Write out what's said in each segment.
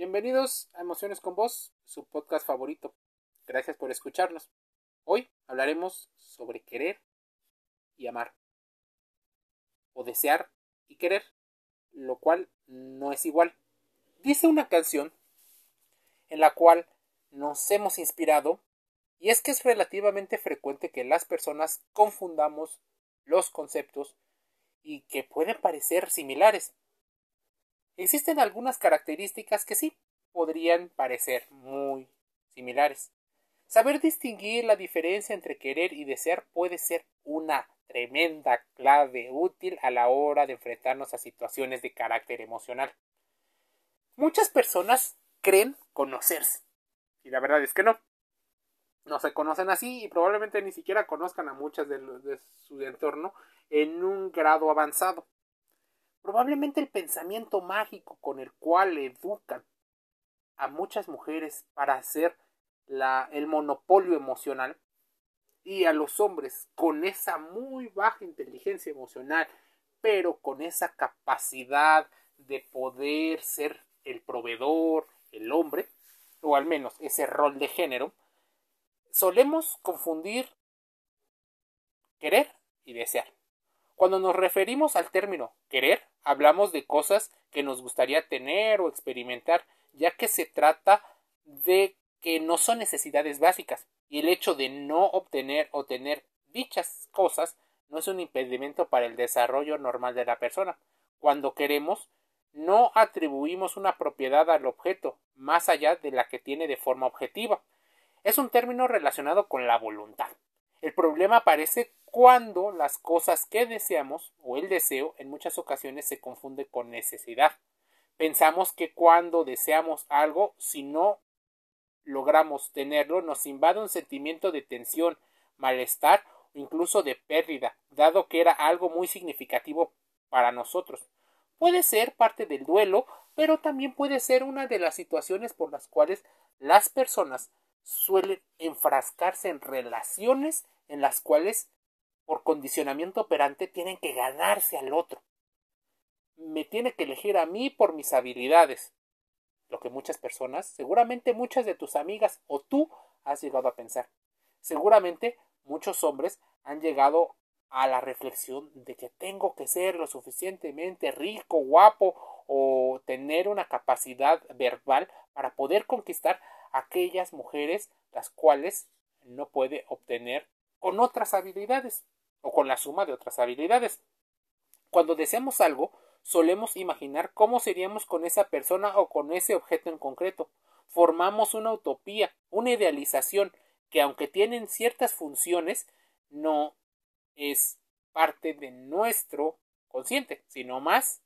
Bienvenidos a Emociones con Vos, su podcast favorito. Gracias por escucharnos. Hoy hablaremos sobre querer y amar. O desear y querer, lo cual no es igual. Dice una canción en la cual nos hemos inspirado y es que es relativamente frecuente que las personas confundamos los conceptos y que pueden parecer similares. Existen algunas características que sí podrían parecer muy similares. Saber distinguir la diferencia entre querer y desear puede ser una tremenda clave útil a la hora de enfrentarnos a situaciones de carácter emocional. Muchas personas creen conocerse y la verdad es que no no se conocen así y probablemente ni siquiera conozcan a muchas de, su entorno en un grado avanzado. Probablemente el pensamiento mágico con el cual educan a muchas mujeres para hacer el monopolio emocional y a los hombres con esa muy baja inteligencia emocional, pero con esa capacidad de poder ser el proveedor, el hombre, o al menos ese rol de género, solemos confundir querer y desear. Cuando nos referimos al término querer, hablamos de cosas que nos gustaría tener o experimentar, ya que se trata de que no son necesidades básicas, y el hecho de no obtener o tener dichas cosas no es un impedimento para el desarrollo normal de la persona. Cuando queremos, no atribuimos una propiedad al objeto más allá de la que tiene de forma objetiva, es un término relacionado con la voluntad. El problema aparece cuando las cosas que deseamos o el deseo en muchas ocasiones se confunde con necesidad. Pensamos que cuando deseamos algo, si no logramos tenerlo, nos invade un sentimiento de tensión, malestar o incluso de pérdida, dado que era algo muy significativo para nosotros. Puede ser parte del duelo, pero también puede ser una de las situaciones por las cuales las personas suelen enfrascarse en relaciones en las cuales por condicionamiento operante tienen que ganarse al otro. Me tiene que elegir a mí por mis habilidades. Lo que muchas personas, seguramente muchas de tus amigas o tú has llegado a pensar. Seguramente muchos hombres han llegado a la reflexión de que tengo que ser lo suficientemente rico, guapo o tener una capacidad verbal para poder conquistar aquellas mujeres las cuales no puede obtener con otras habilidades o con la suma de otras habilidades. Cuando deseamos algo, solemos imaginar cómo seríamos con esa persona o con ese objeto en concreto. Formamos una utopía, una idealización que aunque tienen ciertas funciones, no es parte de nuestro consciente, sino más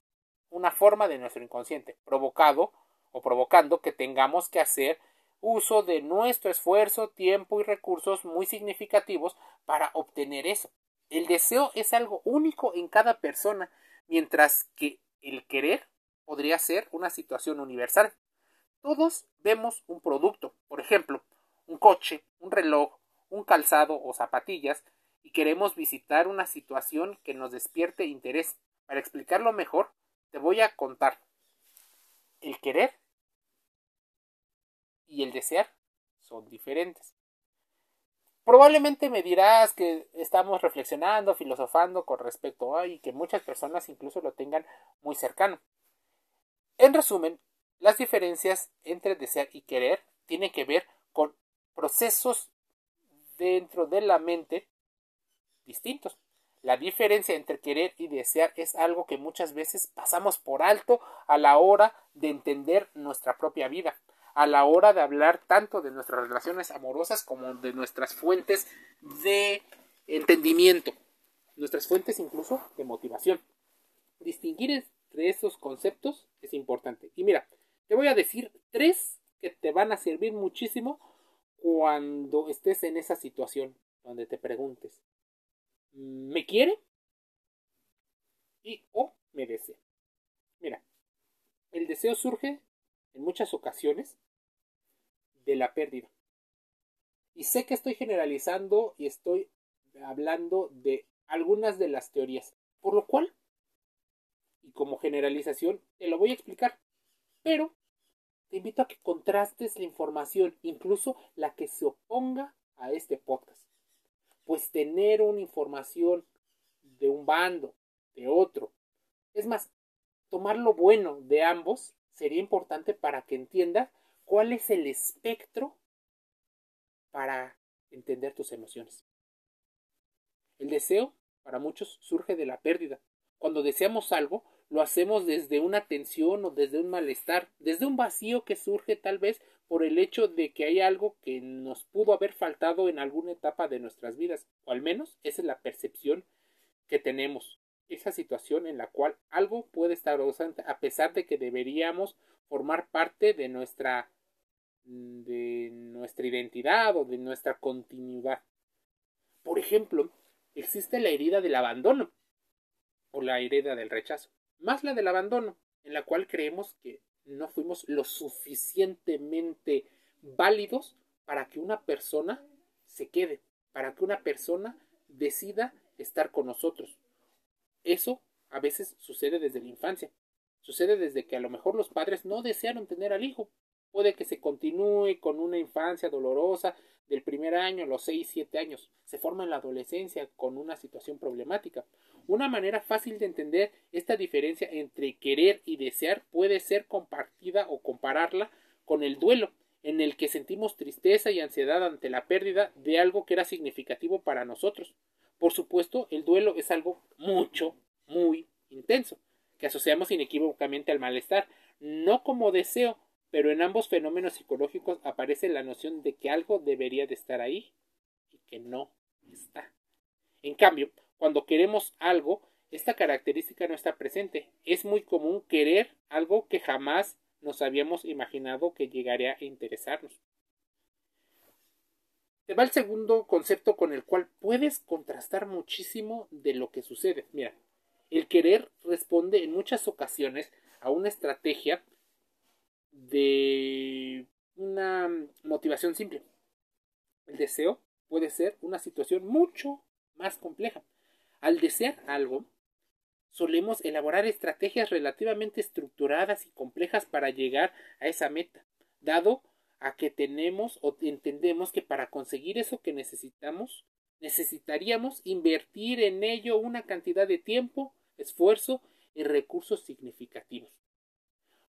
una forma de nuestro inconsciente, provocado o provocando que tengamos que hacer uso de nuestro esfuerzo, tiempo y recursos muy significativos para obtener eso. El deseo es algo único en cada persona, mientras que el querer podría ser una situación universal. Todos vemos un producto, por ejemplo, un coche, un reloj, un calzado o zapatillas, y queremos visitar una situación que nos despierte interés. Para explicarlo mejor, te voy a contar. El querer y el desear son diferentes. Probablemente me dirás que estamos reflexionando, filosofando con respecto a y que muchas personas incluso lo tengan muy cercano. En resumen, las diferencias entre desear y querer tienen que ver con procesos dentro de la mente distintos. La diferencia entre querer y desear es algo que muchas veces pasamos por alto a la hora de entender nuestra propia vida a la hora de hablar tanto de nuestras relaciones amorosas como de nuestras fuentes de entendimiento, nuestras fuentes incluso de motivación. Distinguir entre esos conceptos es importante. Y mira, te voy a decir tres que te van a servir muchísimo cuando estés en esa situación donde te preguntes, ¿me quiere? Y o me desea. Mira, el deseo surge en muchas ocasiones de la pérdida. Y sé que estoy generalizando y estoy hablando de algunas de las teorías, por lo cual, y como generalización, te lo voy a explicar, pero te invito a que contrastes la información, incluso la que se oponga a este podcast. Pues tener una información de un bando, de otro, es más, tomar lo bueno de ambos sería importante para que entiendas cuál es el espectro para entender tus emociones. El deseo, para muchos, surge de la pérdida. Cuando deseamos algo, lo hacemos desde una tensión o desde un malestar, desde un vacío que surge tal vez por el hecho de que hay algo que nos pudo haber faltado en alguna etapa de nuestras vidas, o al menos esa es la percepción que tenemos, esa situación en la cual algo puede estar ausente a pesar de que deberíamos formar parte de nuestra de nuestra identidad o de nuestra continuidad. Por ejemplo, existe la herida del abandono o la herida del rechazo, más la del abandono, en la cual creemos que no fuimos lo suficientemente válidos para que una persona se quede, para que una persona decida estar con nosotros. Eso a veces sucede desde la infancia. Sucede desde que a lo mejor los padres no desearon tener al hijo. Puede que se continúe con una infancia dolorosa del primer año, los 6, 7 años. Se forma en la adolescencia con una situación problemática. Una manera fácil de entender esta diferencia entre querer y desear puede ser compartida o compararla con el duelo, en el que sentimos tristeza y ansiedad ante la pérdida de algo que era significativo para nosotros. Por supuesto, el duelo es algo mucho, muy intenso, que asociamos inequívocamente al malestar, no como deseo, pero en ambos fenómenos psicológicos aparece la noción de que algo debería de estar ahí y que no está. En cambio, cuando queremos algo, esta característica no está presente. Es muy común querer algo que jamás nos habíamos imaginado que llegaría a interesarnos. Te va el segundo concepto con el cual puedes contrastar muchísimo de lo que sucede. Mira, el querer responde en muchas ocasiones a una estrategia de una motivación simple. El deseo puede ser una situación mucho más compleja. Al desear algo, solemos elaborar estrategias relativamente estructuradas y complejas para llegar a esa meta, dado a que tenemos o entendemos que para conseguir eso que necesitamos, necesitaríamos invertir en ello una cantidad de tiempo, esfuerzo y recursos significativos.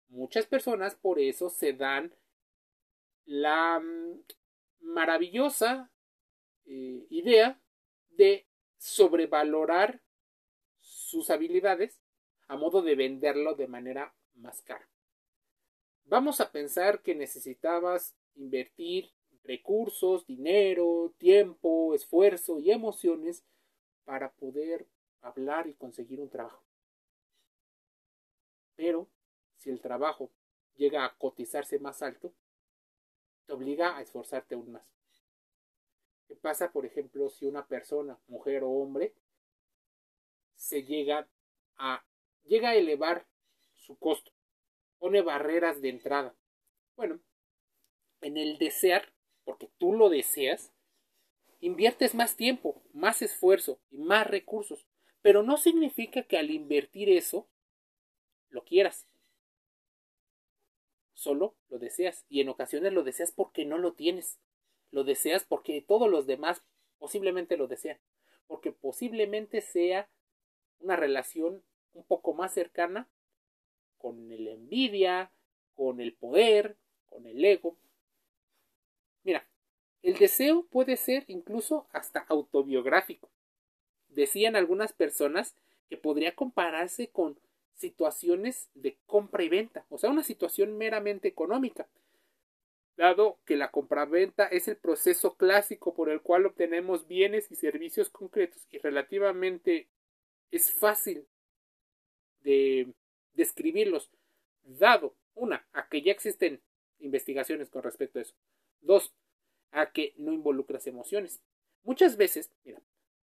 Muchas personas por eso se dan la mm, maravillosa eh, idea de sobrevalorar sus habilidades a modo de venderlo de manera más cara. Vamos a pensar que necesitabas invertir recursos, dinero, tiempo, esfuerzo y emociones para poder hablar y conseguir un trabajo. Pero si el trabajo llega a cotizarse más alto, te obliga a esforzarte aún más. ¿Qué pasa, por ejemplo, si una persona, mujer o hombre, se llega a llega a elevar su costo? Pone barreras de entrada. Bueno, en el desear, porque tú lo deseas, inviertes más tiempo, más esfuerzo y más recursos, pero no significa que al invertir eso lo quieras. Solo lo deseas y en ocasiones lo deseas porque no lo tienes. Lo deseas porque todos los demás posiblemente lo desean, porque posiblemente sea una relación un poco más cercana con la envidia, con el poder, con el ego. Mira, el deseo puede ser incluso hasta autobiográfico. Decían algunas personas que podría compararse con situaciones de compra y venta, o sea, una situación meramente económica, dado que la compra-venta es el proceso clásico por el cual obtenemos bienes y servicios concretos y relativamente es fácil de describirlos, dado, una, a que ya existen investigaciones con respecto a eso, dos, a que no involucras emociones. Muchas veces, mira,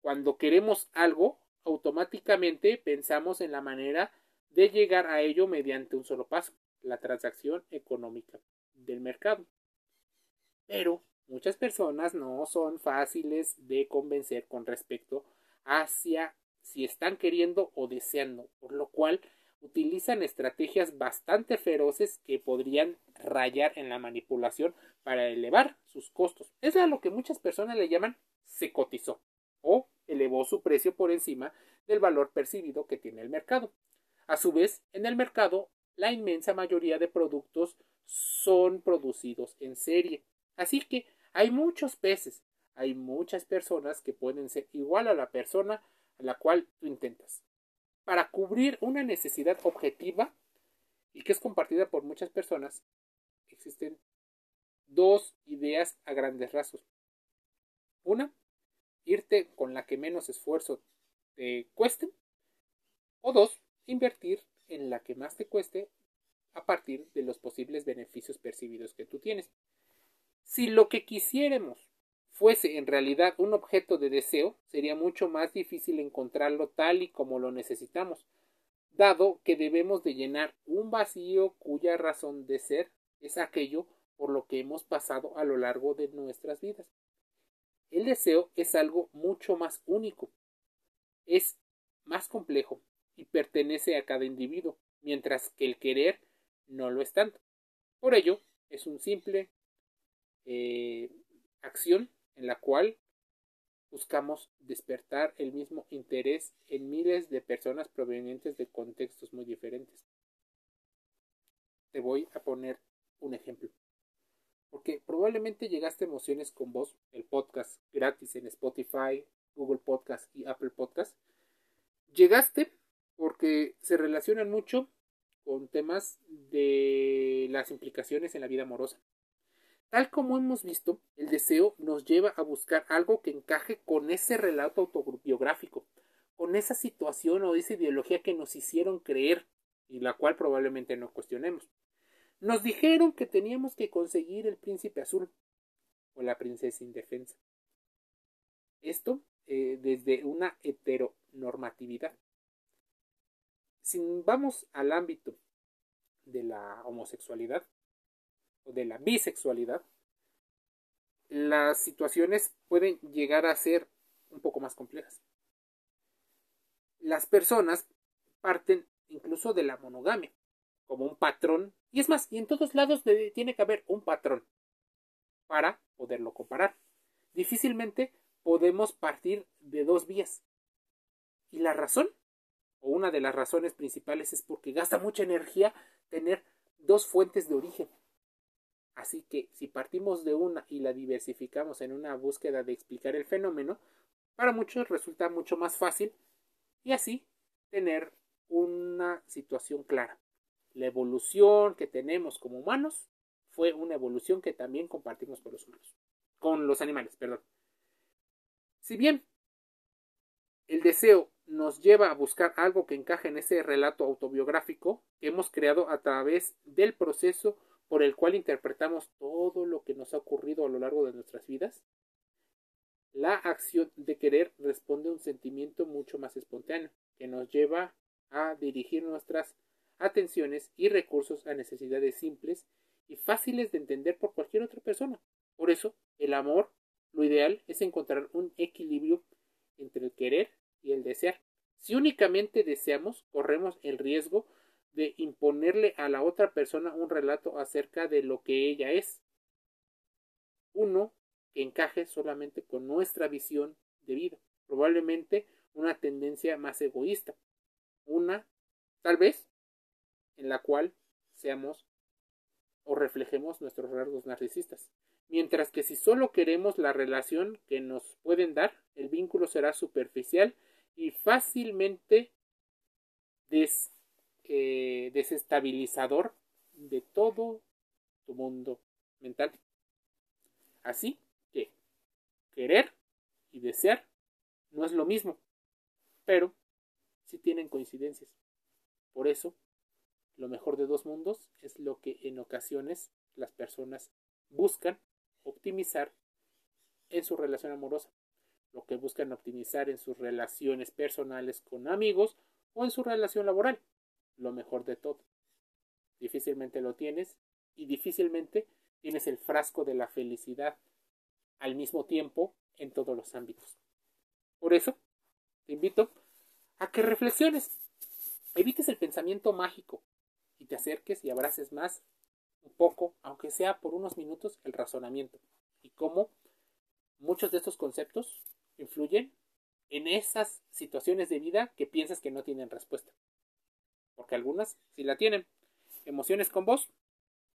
cuando queremos algo, automáticamente pensamos en la manera de llegar a ello mediante un solo paso, la transacción económica del mercado. Pero muchas personas no son fáciles de convencer con respecto hacia si están queriendo o deseando, por lo cual utilizan estrategias bastante feroces que podrían rayar en la manipulación para elevar sus costos. Es a lo que muchas personas le llaman se cotizó o elevó su precio por encima del valor percibido que tiene el mercado. A su vez, en el mercado, la inmensa mayoría de productos son producidos en serie. Así que hay muchos peces, hay muchas personas que pueden ser igual a la persona a la cual tú intentas para cubrir una necesidad objetiva y que es compartida por muchas personas, existen dos ideas a grandes rasgos. Una, irte con la que menos esfuerzo te cueste. O dos, invertir en la que más te cueste a partir de los posibles beneficios percibidos que tú tienes. Si lo que quisiéramos fuese en realidad un objeto de deseo, sería mucho más difícil encontrarlo tal y como lo necesitamos, dado que debemos de llenar un vacío cuya razón de ser es aquello por lo que hemos pasado a lo largo de nuestras vidas. El deseo es algo mucho más único, es más complejo y pertenece a cada individuo, mientras que el querer no lo es tanto. Por ello, es un simple eh, acción en la cual buscamos despertar el mismo interés en miles de personas provenientes de contextos muy diferentes. Te voy a poner un ejemplo. Porque probablemente llegaste a emociones con vos, el podcast gratis en Spotify, Google Podcast y Apple Podcast. Llegaste porque se relacionan mucho con temas de las implicaciones en la vida amorosa. Tal como hemos visto, el deseo nos lleva a buscar algo que encaje con ese relato autobiográfico, con esa situación o esa ideología que nos hicieron creer y la cual probablemente no cuestionemos. Nos dijeron que teníamos que conseguir el príncipe azul o la princesa indefensa. Esto eh, desde una heteronormatividad. Si vamos al ámbito de la homosexualidad, de la bisexualidad, las situaciones pueden llegar a ser un poco más complejas. Las personas parten incluso de la monogamia como un patrón, y es más, y en todos lados tiene que haber un patrón para poderlo comparar. Difícilmente podemos partir de dos vías. Y la razón, o una de las razones principales, es porque gasta mucha energía tener dos fuentes de origen. Así que si partimos de una y la diversificamos en una búsqueda de explicar el fenómeno, para muchos resulta mucho más fácil y así tener una situación clara. La evolución que tenemos como humanos fue una evolución que también compartimos con los humanos, con los animales, perdón. Si bien el deseo nos lleva a buscar algo que encaje en ese relato autobiográfico que hemos creado a través del proceso por el cual interpretamos todo lo que nos ha ocurrido a lo largo de nuestras vidas, la acción de querer responde a un sentimiento mucho más espontáneo, que nos lleva a dirigir nuestras atenciones y recursos a necesidades simples y fáciles de entender por cualquier otra persona. Por eso, el amor, lo ideal es encontrar un equilibrio entre el querer y el desear. Si únicamente deseamos, corremos el riesgo de imponerle a la otra persona un relato acerca de lo que ella es. Uno que encaje solamente con nuestra visión de vida. Probablemente una tendencia más egoísta. Una, tal vez, en la cual seamos o reflejemos nuestros rasgos narcisistas. Mientras que si solo queremos la relación que nos pueden dar, el vínculo será superficial y fácilmente des eh, desestabilizador de todo tu mundo mental. Así que querer y desear no es lo mismo, pero sí tienen coincidencias. Por eso, lo mejor de dos mundos es lo que en ocasiones las personas buscan optimizar en su relación amorosa, lo que buscan optimizar en sus relaciones personales con amigos o en su relación laboral lo mejor de todo. Difícilmente lo tienes y difícilmente tienes el frasco de la felicidad al mismo tiempo en todos los ámbitos. Por eso, te invito a que reflexiones. evites el pensamiento mágico y te acerques y abraces más un poco, aunque sea por unos minutos, el razonamiento y cómo muchos de estos conceptos influyen en esas situaciones de vida que piensas que no tienen respuesta. Porque algunas sí la tienen. Emociones con vos,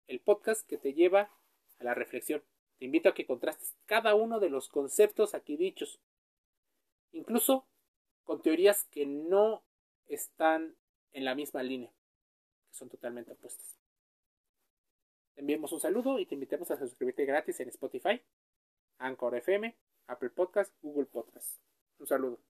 el podcast que te lleva a la reflexión. Te invito a que contrastes cada uno de los conceptos aquí dichos, incluso con teorías que no están en la misma línea, que son totalmente opuestas. Te enviamos un saludo y te invitamos a suscribirte gratis en Spotify, Anchor FM, Apple Podcast, Google Podcast. Un saludo.